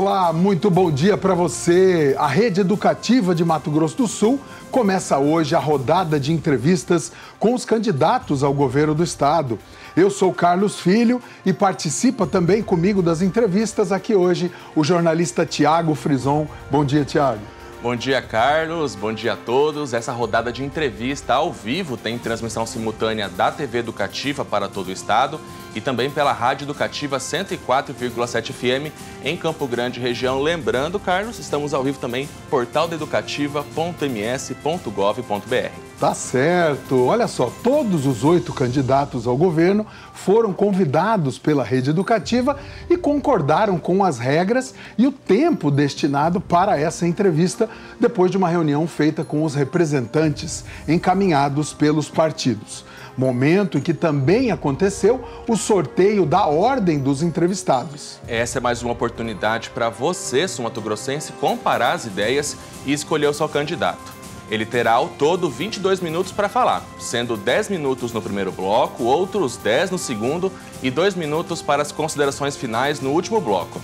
Olá, muito bom dia para você. A Rede Educativa de Mato Grosso do Sul começa hoje a rodada de entrevistas com os candidatos ao governo do estado. Eu sou Carlos Filho e participa também comigo das entrevistas aqui hoje o jornalista Tiago Frison. Bom dia, Tiago. Bom dia, Carlos. Bom dia a todos. Essa rodada de entrevista ao vivo tem transmissão simultânea da TV Educativa para todo o estado e também pela Rádio Educativa 104,7 FM em Campo Grande, região. Lembrando, Carlos, estamos ao vivo também portaldeeducativa.ms.gov.br. Tá certo. Olha só, todos os oito candidatos ao governo foram convidados pela rede educativa e concordaram com as regras e o tempo destinado para essa entrevista depois de uma reunião feita com os representantes encaminhados pelos partidos. Momento em que também aconteceu o sorteio da ordem dos entrevistados. Essa é mais uma oportunidade para você, sumatogrossense, comparar as ideias e escolher o seu candidato. Ele terá ao todo 22 minutos para falar, sendo 10 minutos no primeiro bloco, outros 10 no segundo e 2 minutos para as considerações finais no último bloco.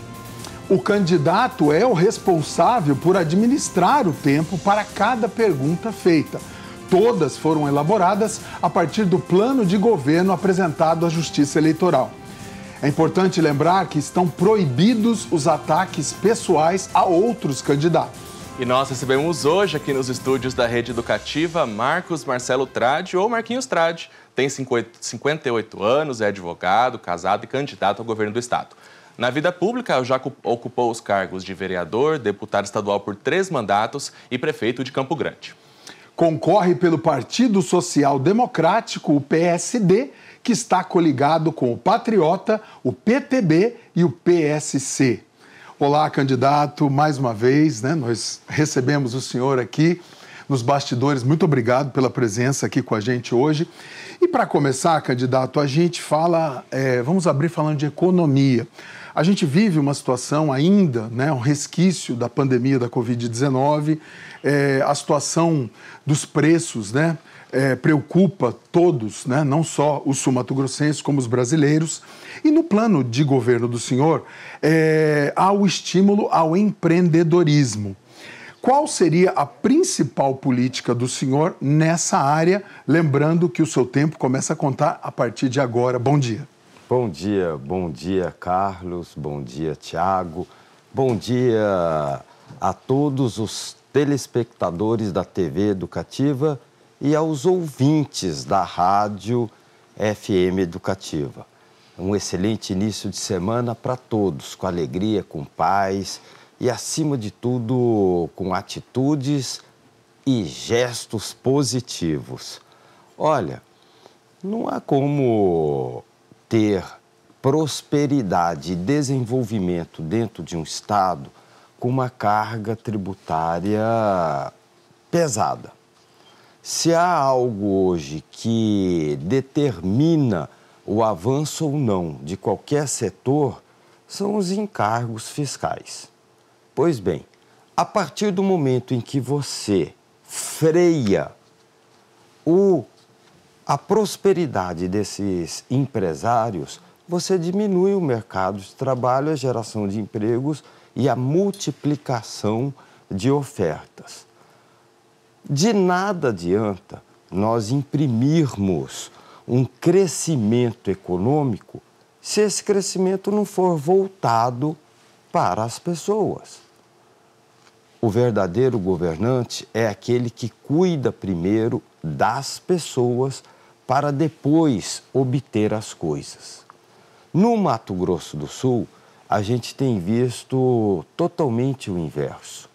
O candidato é o responsável por administrar o tempo para cada pergunta feita. Todas foram elaboradas a partir do plano de governo apresentado à Justiça Eleitoral. É importante lembrar que estão proibidos os ataques pessoais a outros candidatos. E nós recebemos hoje aqui nos estúdios da Rede Educativa Marcos Marcelo Trade, ou Marquinhos Trade. Tem 58 anos, é advogado, casado e candidato ao governo do Estado. Na vida pública, já ocupou os cargos de vereador, deputado estadual por três mandatos e prefeito de Campo Grande. Concorre pelo Partido Social Democrático, o PSD, que está coligado com o Patriota, o PTB e o PSC. Olá, candidato, mais uma vez, né? Nós recebemos o senhor aqui nos bastidores. Muito obrigado pela presença aqui com a gente hoje. E para começar, candidato, a gente fala, é, vamos abrir falando de economia. A gente vive uma situação ainda, né, um resquício da pandemia da Covid-19, é, a situação dos preços, né? É, preocupa todos, né? não só os sumatogrossenses, como os brasileiros. E no plano de governo do senhor, é, há o estímulo ao empreendedorismo. Qual seria a principal política do senhor nessa área? Lembrando que o seu tempo começa a contar a partir de agora. Bom dia. Bom dia, bom dia, Carlos. Bom dia, Tiago. Bom dia a todos os telespectadores da TV Educativa e aos ouvintes da Rádio FM Educativa. Um excelente início de semana para todos, com alegria, com paz e, acima de tudo, com atitudes e gestos positivos. Olha, não há como ter prosperidade e desenvolvimento dentro de um Estado com uma carga tributária pesada. Se há algo hoje que determina o avanço ou não de qualquer setor, são os encargos fiscais. Pois bem, a partir do momento em que você freia o, a prosperidade desses empresários, você diminui o mercado de trabalho, a geração de empregos e a multiplicação de ofertas. De nada adianta nós imprimirmos um crescimento econômico se esse crescimento não for voltado para as pessoas. O verdadeiro governante é aquele que cuida primeiro das pessoas para depois obter as coisas. No Mato Grosso do Sul, a gente tem visto totalmente o inverso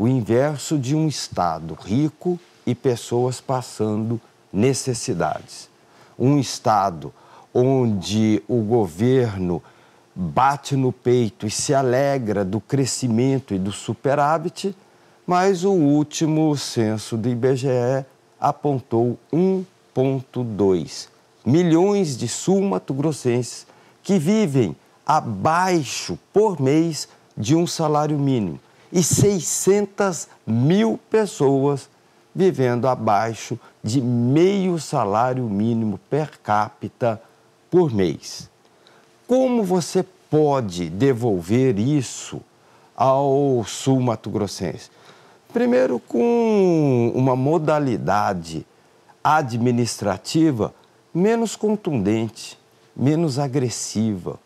o inverso de um Estado rico e pessoas passando necessidades. Um Estado onde o governo bate no peito e se alegra do crescimento e do superávit, mas o último censo do IBGE apontou 1,2 milhões de sul-mato-grossenses que vivem abaixo por mês de um salário mínimo e 600 mil pessoas vivendo abaixo de meio salário mínimo per capita por mês. Como você pode devolver isso ao sul mato-grossense? Primeiro, com uma modalidade administrativa menos contundente, menos agressiva.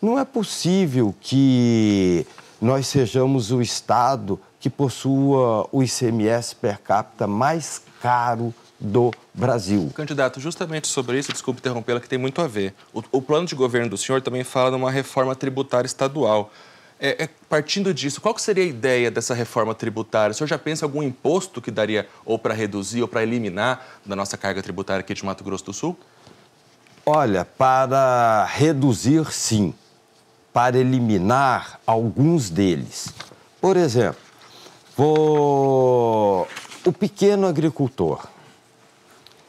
Não é possível que nós sejamos o Estado que possua o ICMS per capita mais caro do Brasil. Candidato, justamente sobre isso, desculpe interrompê-la, que tem muito a ver. O, o, plano de governo do senhor também fala de uma reforma tributária estadual. É, é, partindo disso, qual seria a ideia dessa reforma tributária? O senhor já pensa em algum imposto que daria ou para reduzir ou para eliminar da nossa carga tributária aqui de Mato Grosso do Sul? Olha, para reduzir, sim. Para eliminar alguns deles. Por exemplo, o pequeno agricultor.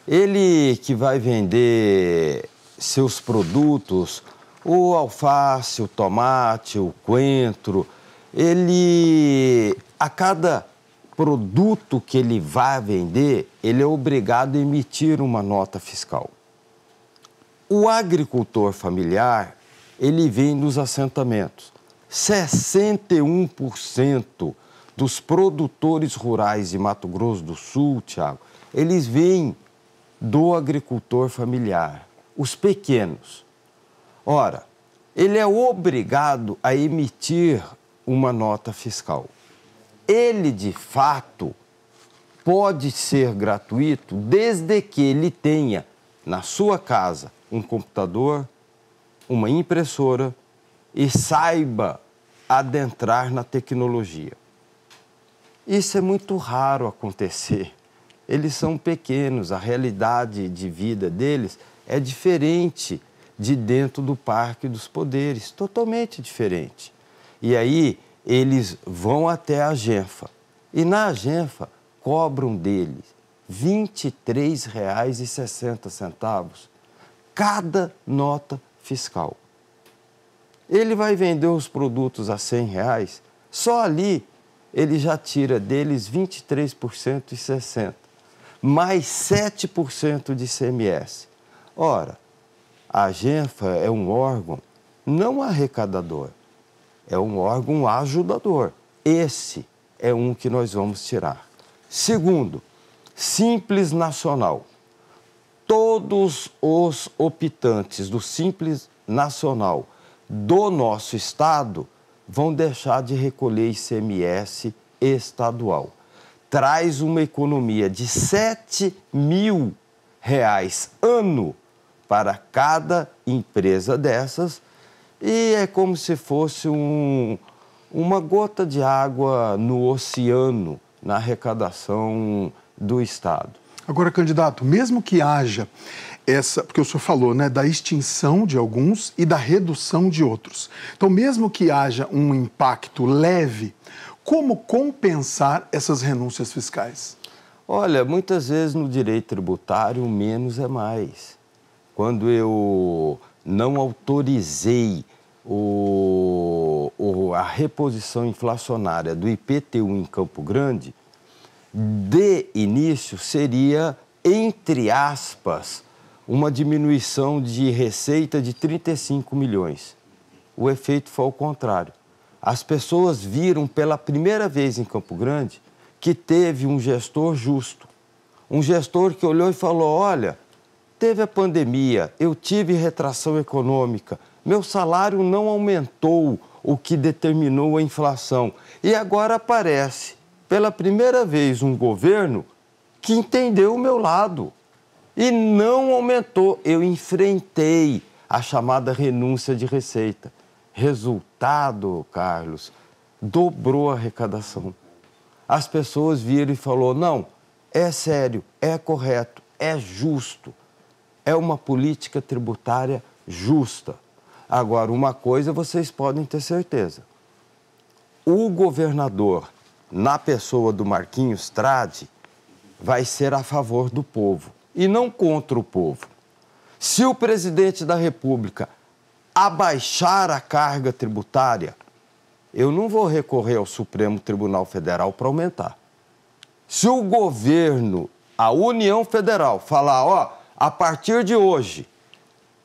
Ele que vai vender seus produtos, o alface, o tomate, o coentro, ele a cada produto que ele vai vender, ele é obrigado a emitir uma nota fiscal. O agricultor familiar, ele vem dos assentamentos. 61% dos produtores rurais de Mato Grosso do Sul, Tiago, eles vêm do agricultor familiar, os pequenos. Ora, ele é obrigado a emitir uma nota fiscal. Ele, de fato, pode ser gratuito desde que ele tenha na sua casa um computador, uma impressora e saiba adentrar na tecnologia. Isso é muito raro acontecer. Eles são pequenos, a realidade de vida deles é diferente de dentro do Parque dos Poderes, totalmente diferente. E aí eles vão até a Genfa e na Genfa cobram deles R$ 23,60 cada nota fiscal. Ele vai vender os produtos a 100 reais, só ali ele já tira deles 23% e 60%, mais 7% de ICMS. Ora, a Genfa é um órgão não arrecadador, é um órgão ajudador. Esse é um que nós vamos tirar. Segundo, Simples Nacional todos os optantes do Simples Nacional do nosso estado vão deixar de recolher ICMS estadual. Traz uma economia de 7 mil reais ano para cada empresa dessas e é como se fosse um, uma gota de água no oceano na arrecadação do Estado. Agora, candidato, mesmo que haja essa, porque o senhor falou, né, da extinção de alguns e da redução de outros. Então, mesmo que haja um impacto leve, como compensar essas renúncias fiscais? Olha, muitas vezes no direito tributário, menos é mais. Quando eu não autorizei o, o, a reposição inflacionária do IPTU em Campo Grande, de início seria, entre aspas, uma diminuição de receita de 35 milhões. O efeito foi ao contrário. As pessoas viram pela primeira vez em Campo Grande que teve um gestor justo. Um gestor que olhou e falou: olha, teve a pandemia, eu tive retração econômica, meu salário não aumentou o que determinou a inflação. E agora aparece pela primeira vez, um governo que entendeu o meu lado e não aumentou. Eu enfrentei a chamada renúncia de receita. Resultado, Carlos, dobrou a arrecadação. As pessoas viram e falou: não, é sério, é correto, é justo. É uma política tributária justa. Agora, uma coisa vocês podem ter certeza: o governador na pessoa do Marquinhos Trade, vai ser a favor do povo e não contra o povo. Se o presidente da República abaixar a carga tributária, eu não vou recorrer ao Supremo Tribunal Federal para aumentar. Se o governo, a União Federal, falar, ó, a partir de hoje,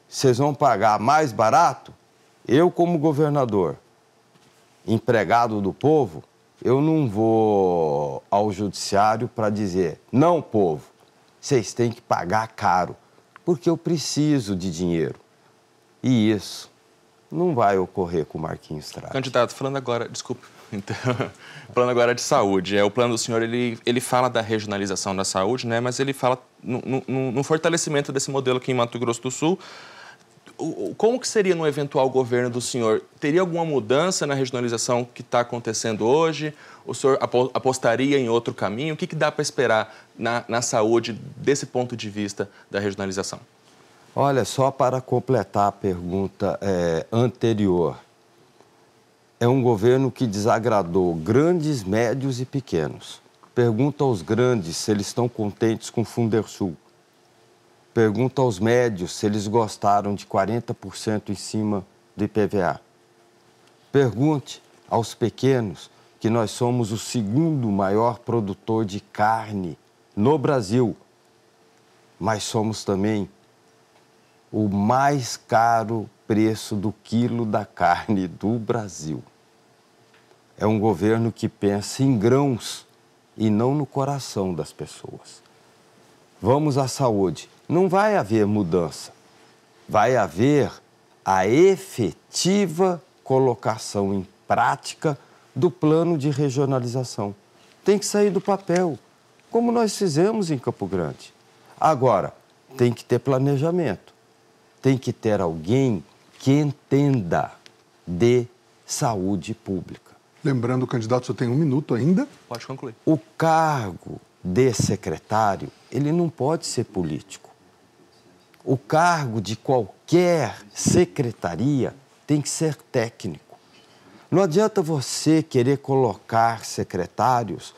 vocês vão pagar mais barato, eu, como governador, empregado do povo, eu não vou ao judiciário para dizer: não, povo, vocês têm que pagar caro, porque eu preciso de dinheiro. E isso não vai ocorrer com o Marquinhos Trás. Candidato, falando agora, desculpe, então, falando agora de saúde, é, o plano do senhor ele, ele fala da regionalização da saúde, né, mas ele fala no, no, no fortalecimento desse modelo aqui em Mato Grosso do Sul. Como que seria no eventual governo do senhor? Teria alguma mudança na regionalização que está acontecendo hoje? O senhor apostaria em outro caminho? O que, que dá para esperar na, na saúde desse ponto de vista da regionalização? Olha, só para completar a pergunta é, anterior, é um governo que desagradou grandes, médios e pequenos. Pergunta aos grandes se eles estão contentes com o Fundersul. Pergunta aos médios se eles gostaram de 40% em cima do IPVA. Pergunte aos pequenos que nós somos o segundo maior produtor de carne no Brasil, mas somos também o mais caro preço do quilo da carne do Brasil. É um governo que pensa em grãos e não no coração das pessoas. Vamos à saúde. Não vai haver mudança. Vai haver a efetiva colocação em prática do plano de regionalização. Tem que sair do papel, como nós fizemos em Campo Grande. Agora, tem que ter planejamento tem que ter alguém que entenda de saúde pública. Lembrando, candidato, você tem um minuto ainda. Pode concluir. O cargo de secretário, ele não pode ser político. O cargo de qualquer secretaria tem que ser técnico. Não adianta você querer colocar secretários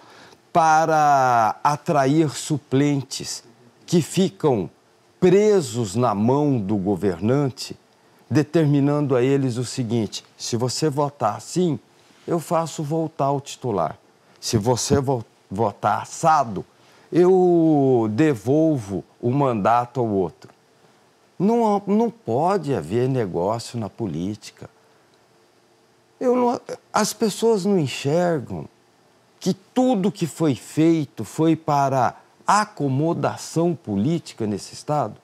para atrair suplentes que ficam presos na mão do governante, determinando a eles o seguinte: se você votar assim, eu faço voltar o titular. Se você vo votar assado, eu devolvo o mandato ao outro. Não, não pode haver negócio na política. Não, as pessoas não enxergam que tudo que foi feito foi para acomodação política nesse Estado,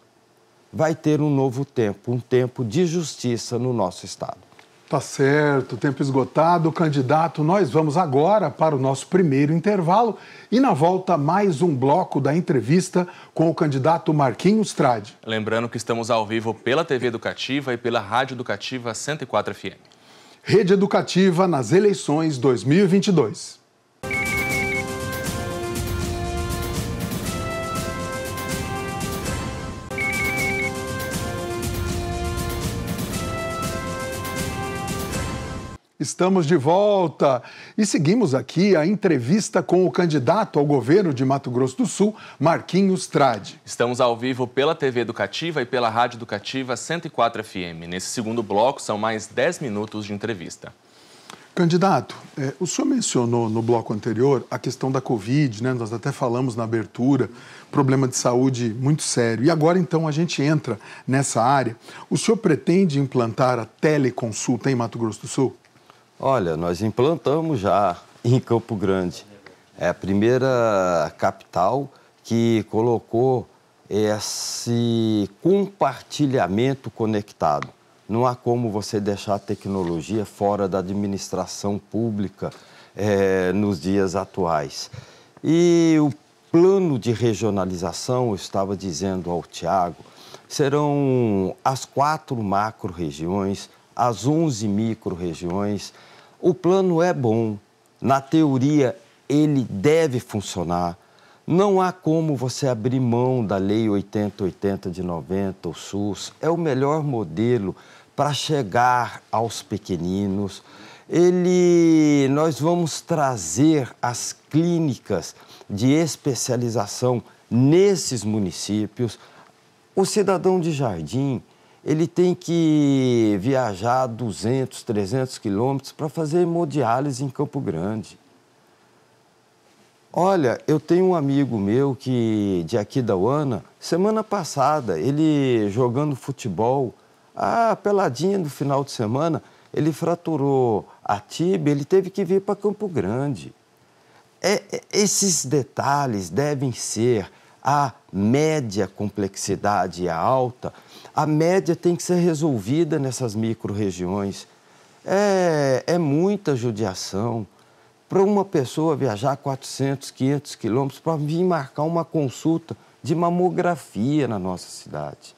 vai ter um novo tempo, um tempo de justiça no nosso Estado. Tá certo, tempo esgotado. Candidato, nós vamos agora para o nosso primeiro intervalo e na volta mais um bloco da entrevista com o candidato Marquinhos Trade. Lembrando que estamos ao vivo pela TV Educativa e pela Rádio Educativa 104 FM. Rede Educativa nas eleições 2022. Estamos de volta e seguimos aqui a entrevista com o candidato ao governo de Mato Grosso do Sul, Marquinhos Trade. Estamos ao vivo pela TV Educativa e pela Rádio Educativa 104 FM. Nesse segundo bloco, são mais 10 minutos de entrevista. Candidato, é, o senhor mencionou no bloco anterior a questão da Covid, né? Nós até falamos na abertura, problema de saúde muito sério. E agora, então, a gente entra nessa área. O senhor pretende implantar a teleconsulta em Mato Grosso do Sul? Olha, nós implantamos já em Campo Grande. É a primeira capital que colocou esse compartilhamento conectado. Não há como você deixar a tecnologia fora da administração pública é, nos dias atuais. E o plano de regionalização, eu estava dizendo ao Tiago, serão as quatro macro-regiões, as 11 micro-regiões. O plano é bom, na teoria ele deve funcionar. Não há como você abrir mão da Lei 8080 de 90, o SUS. É o melhor modelo para chegar aos pequeninos. Ele, nós vamos trazer as clínicas de especialização nesses municípios. O cidadão de jardim, ele tem que viajar 200, 300 quilômetros para fazer hemodiálise em Campo Grande. Olha, eu tenho um amigo meu que de aqui da UANA, semana passada, ele jogando futebol, a peladinha do final de semana, ele fraturou a tíbia, ele teve que vir para Campo Grande. É, é, esses detalhes devem ser a média complexidade a alta. A média tem que ser resolvida nessas micro-regiões. É, é muita judiação para uma pessoa viajar 400, 500 quilômetros para vir marcar uma consulta de mamografia na nossa cidade.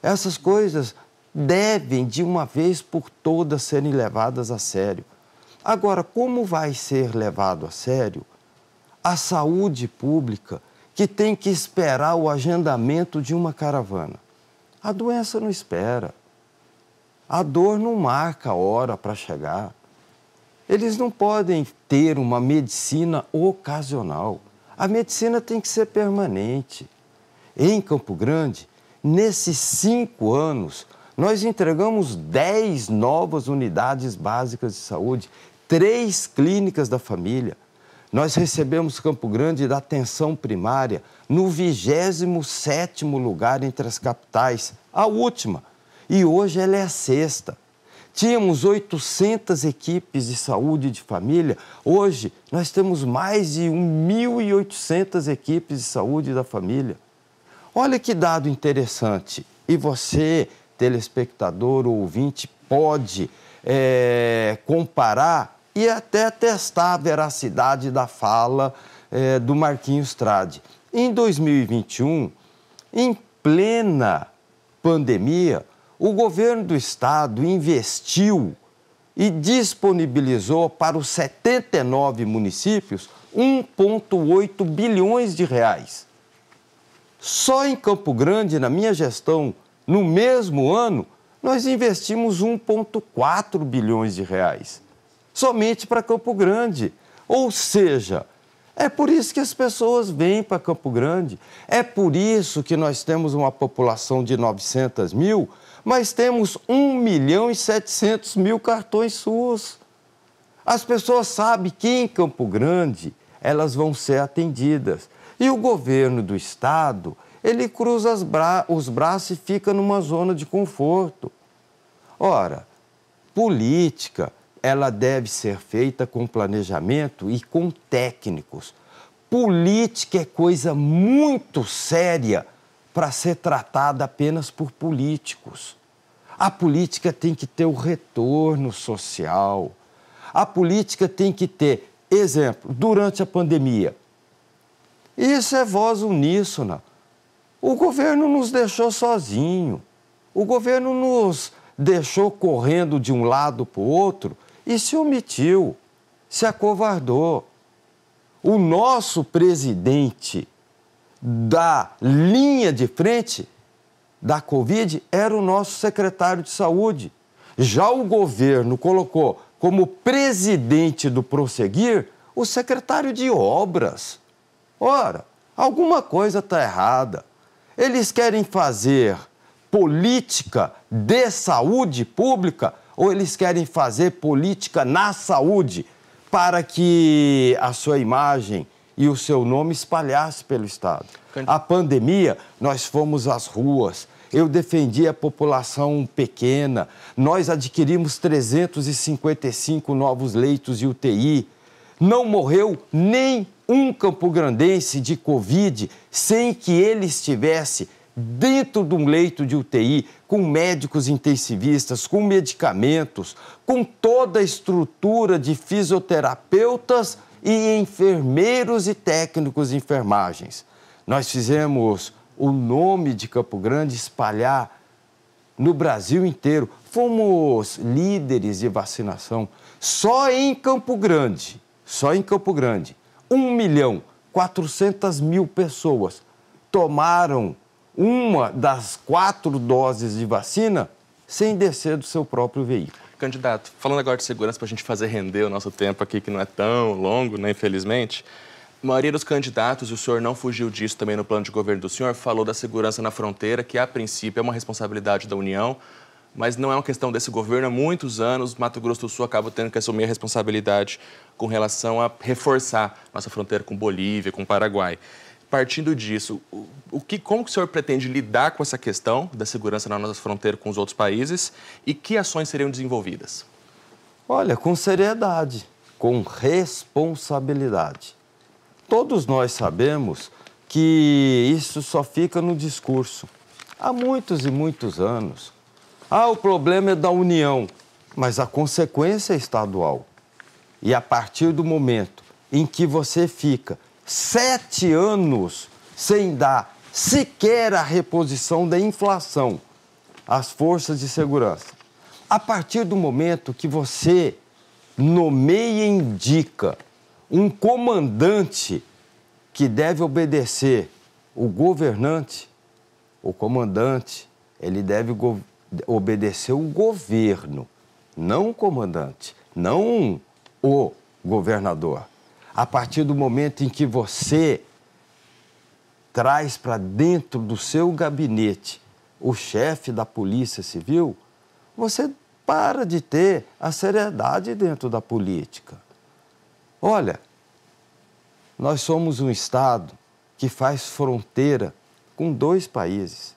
Essas coisas devem, de uma vez por todas, serem levadas a sério. Agora, como vai ser levado a sério a saúde pública que tem que esperar o agendamento de uma caravana? A doença não espera. A dor não marca a hora para chegar. Eles não podem ter uma medicina ocasional. A medicina tem que ser permanente. Em Campo Grande, nesses cinco anos, nós entregamos 10 novas unidades básicas de saúde, três clínicas da família. Nós recebemos Campo Grande da atenção primária no 27º lugar entre as capitais, a última. E hoje ela é a sexta. Tínhamos 800 equipes de saúde de família, hoje nós temos mais de 1.800 equipes de saúde da família. Olha que dado interessante. E você telespectador ou ouvinte pode é, comparar e até testar a veracidade da fala é, do Marquinhos Trade. Em 2021, em plena pandemia, o governo do estado investiu e disponibilizou para os 79 municípios 1,8 bilhões de reais. Só em Campo Grande, na minha gestão, no mesmo ano, nós investimos 1,4 bilhões de reais, somente para Campo Grande. Ou seja, é por isso que as pessoas vêm para Campo Grande. É por isso que nós temos uma população de 900 mil, mas temos 1 milhão e 700 mil cartões SUS. As pessoas sabem que em Campo Grande elas vão ser atendidas. E o governo do estado ele cruza bra os braços e fica numa zona de conforto. Ora, política, ela deve ser feita com planejamento e com técnicos. Política é coisa muito séria para ser tratada apenas por políticos. A política tem que ter o retorno social. A política tem que ter, exemplo, durante a pandemia. Isso é voz uníssona. O governo nos deixou sozinho. O governo nos deixou correndo de um lado para o outro e se omitiu, se acovardou. O nosso presidente da linha de frente da Covid era o nosso secretário de saúde. Já o governo colocou como presidente do prosseguir o secretário de obras. Ora, alguma coisa está errada. Eles querem fazer política de saúde pública ou eles querem fazer política na saúde para que a sua imagem e o seu nome espalhasse pelo Estado? A pandemia, nós fomos às ruas, eu defendi a população pequena, nós adquirimos 355 novos leitos de UTI, não morreu nem um campograndense de Covid sem que ele estivesse dentro de um leito de UTI, com médicos intensivistas, com medicamentos, com toda a estrutura de fisioterapeutas e enfermeiros e técnicos de enfermagens. Nós fizemos o nome de Campo Grande espalhar no Brasil inteiro. Fomos líderes de vacinação. Só em Campo Grande, só em Campo Grande, 1 milhão 400 mil pessoas tomaram uma das quatro doses de vacina sem descer do seu próprio veículo. Candidato, falando agora de segurança para a gente fazer render o nosso tempo aqui, que não é tão longo, né, infelizmente. A maioria dos candidatos, o senhor não fugiu disso também no plano de governo do senhor, falou da segurança na fronteira, que a princípio é uma responsabilidade da União, mas não é uma questão desse governo. Há muitos anos, Mato Grosso do Sul acaba tendo que assumir a responsabilidade com relação a reforçar nossa fronteira com Bolívia, com Paraguai. Partindo disso, o que, como que o senhor pretende lidar com essa questão da segurança na nossa fronteira com os outros países e que ações seriam desenvolvidas? Olha, com seriedade, com responsabilidade. Todos nós sabemos que isso só fica no discurso. Há muitos e muitos anos. Ah, o problema é da União, mas a consequência é estadual. E a partir do momento em que você fica sete anos sem dar sequer a reposição da inflação às forças de segurança, a partir do momento que você nomeia e indica um comandante que deve obedecer o governante, o comandante, ele deve obedecer o governo, não o comandante, não o governador. A partir do momento em que você traz para dentro do seu gabinete o chefe da Polícia Civil, você para de ter a seriedade dentro da política. Olha, nós somos um Estado que faz fronteira com dois países.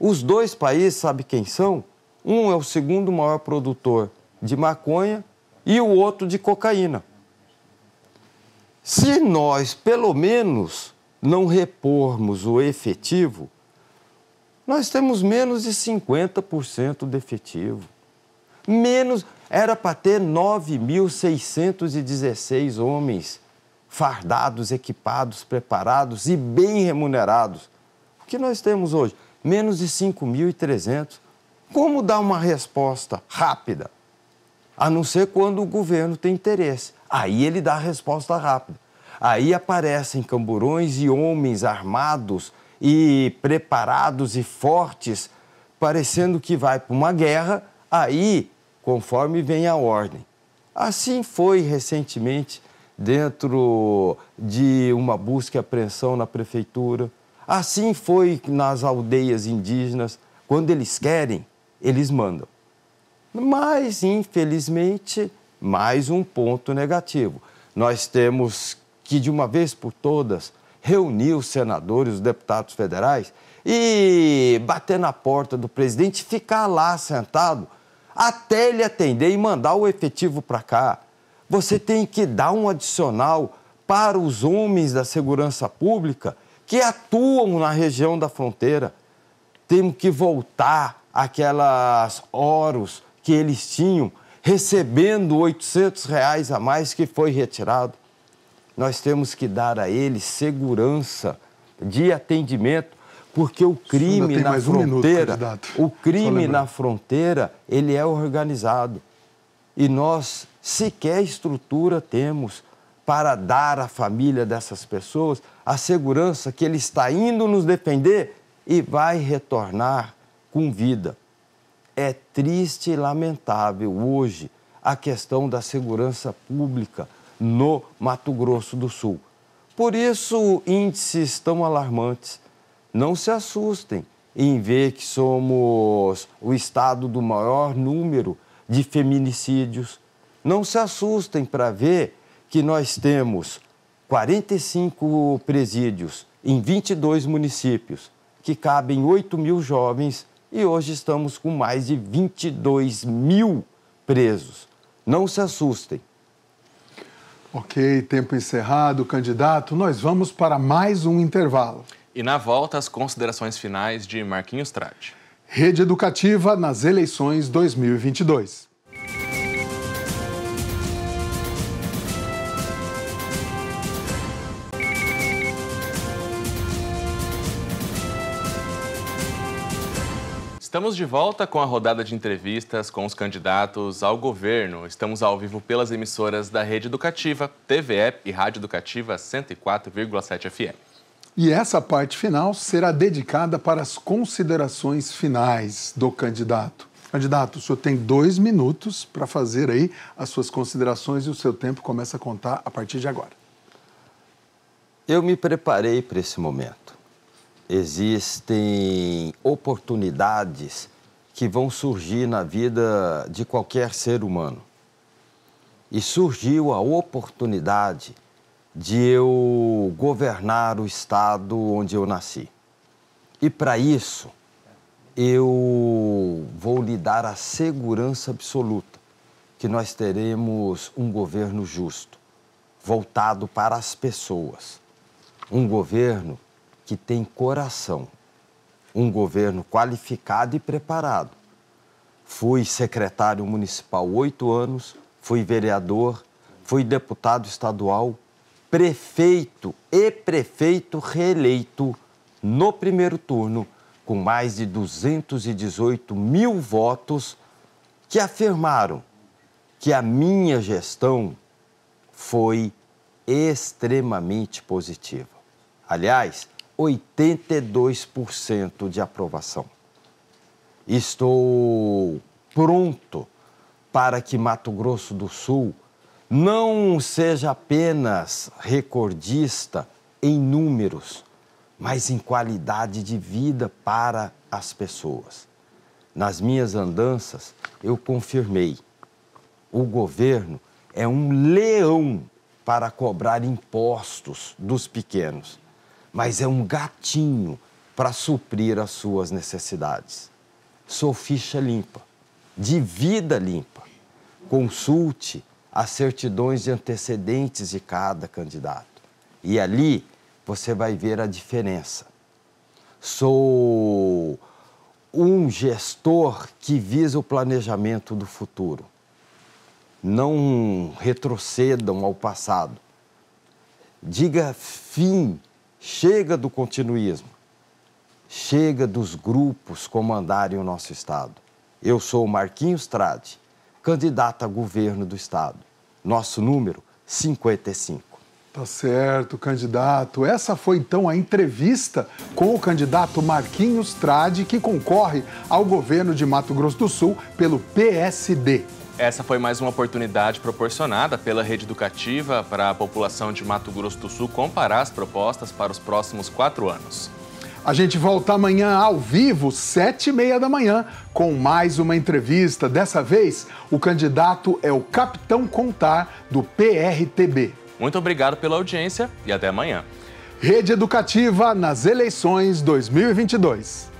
Os dois países, sabe quem são? Um é o segundo maior produtor de maconha e o outro de cocaína. Se nós, pelo menos, não repormos o efetivo, nós temos menos de 50% de efetivo. Menos, era para ter 9.616 homens fardados, equipados, preparados e bem remunerados. O que nós temos hoje? Menos de 5.300. Como dar uma resposta rápida? A não ser quando o governo tem interesse. Aí ele dá a resposta rápida. Aí aparecem camburões e homens armados e preparados e fortes, parecendo que vai para uma guerra, aí, conforme vem a ordem. Assim foi recentemente dentro de uma busca e apreensão na prefeitura. Assim foi nas aldeias indígenas. Quando eles querem, eles mandam. Mas, infelizmente, mais um ponto negativo. Nós temos que, de uma vez por todas, reunir os senadores, os deputados federais e bater na porta do presidente, ficar lá sentado até ele atender e mandar o efetivo para cá você tem que dar um adicional para os homens da segurança pública que atuam na região da fronteira. Temos que voltar aquelas horas que eles tinham, recebendo 800 reais a mais que foi retirado. Nós temos que dar a eles segurança de atendimento, porque o crime na fronteira, um minuto, o crime na fronteira, ele é organizado. E nós sequer estrutura temos para dar à família dessas pessoas a segurança que ele está indo nos defender e vai retornar com vida. É triste e lamentável hoje a questão da segurança pública no Mato Grosso do Sul. Por isso, índices tão alarmantes. Não se assustem em ver que somos o estado do maior número de feminicídios, não se assustem para ver que nós temos 45 presídios em 22 municípios, que cabem 8 mil jovens e hoje estamos com mais de 22 mil presos. Não se assustem. Ok, tempo encerrado, candidato. Nós vamos para mais um intervalo. E na volta, as considerações finais de Marquinhos Trade. Rede Educativa nas eleições 2022. Estamos de volta com a rodada de entrevistas com os candidatos ao governo. Estamos ao vivo pelas emissoras da Rede Educativa, TVE e Rádio Educativa 104,7 FM. E essa parte final será dedicada para as considerações finais do candidato. Candidato, o senhor tem dois minutos para fazer aí as suas considerações e o seu tempo começa a contar a partir de agora. Eu me preparei para esse momento existem oportunidades que vão surgir na vida de qualquer ser humano. E surgiu a oportunidade de eu governar o estado onde eu nasci. E para isso, eu vou lhe dar a segurança absoluta que nós teremos um governo justo, voltado para as pessoas. Um governo que tem coração. Um governo qualificado e preparado. Fui secretário municipal oito anos, fui vereador, fui deputado estadual, prefeito e prefeito reeleito no primeiro turno, com mais de 218 mil votos, que afirmaram que a minha gestão foi extremamente positiva. Aliás, 82% de aprovação. Estou pronto para que Mato Grosso do Sul não seja apenas recordista em números, mas em qualidade de vida para as pessoas. Nas minhas andanças, eu confirmei: o governo é um leão para cobrar impostos dos pequenos mas é um gatinho para suprir as suas necessidades. Sou ficha limpa, de vida limpa. Consulte as certidões de antecedentes de cada candidato. E ali você vai ver a diferença. Sou um gestor que visa o planejamento do futuro. Não retrocedam ao passado. Diga fim Chega do continuismo. Chega dos grupos comandarem o nosso Estado. Eu sou Marquinhos Trade, candidato a governo do Estado. Nosso número 55. Tá certo, candidato. Essa foi então a entrevista com o candidato Marquinhos Trade, que concorre ao governo de Mato Grosso do Sul pelo PSD. Essa foi mais uma oportunidade proporcionada pela rede educativa para a população de Mato Grosso do Sul comparar as propostas para os próximos quatro anos. A gente volta amanhã ao vivo, sete e meia da manhã, com mais uma entrevista. Dessa vez, o candidato é o Capitão Contar, do PRTB. Muito obrigado pela audiência e até amanhã. Rede Educativa nas eleições 2022.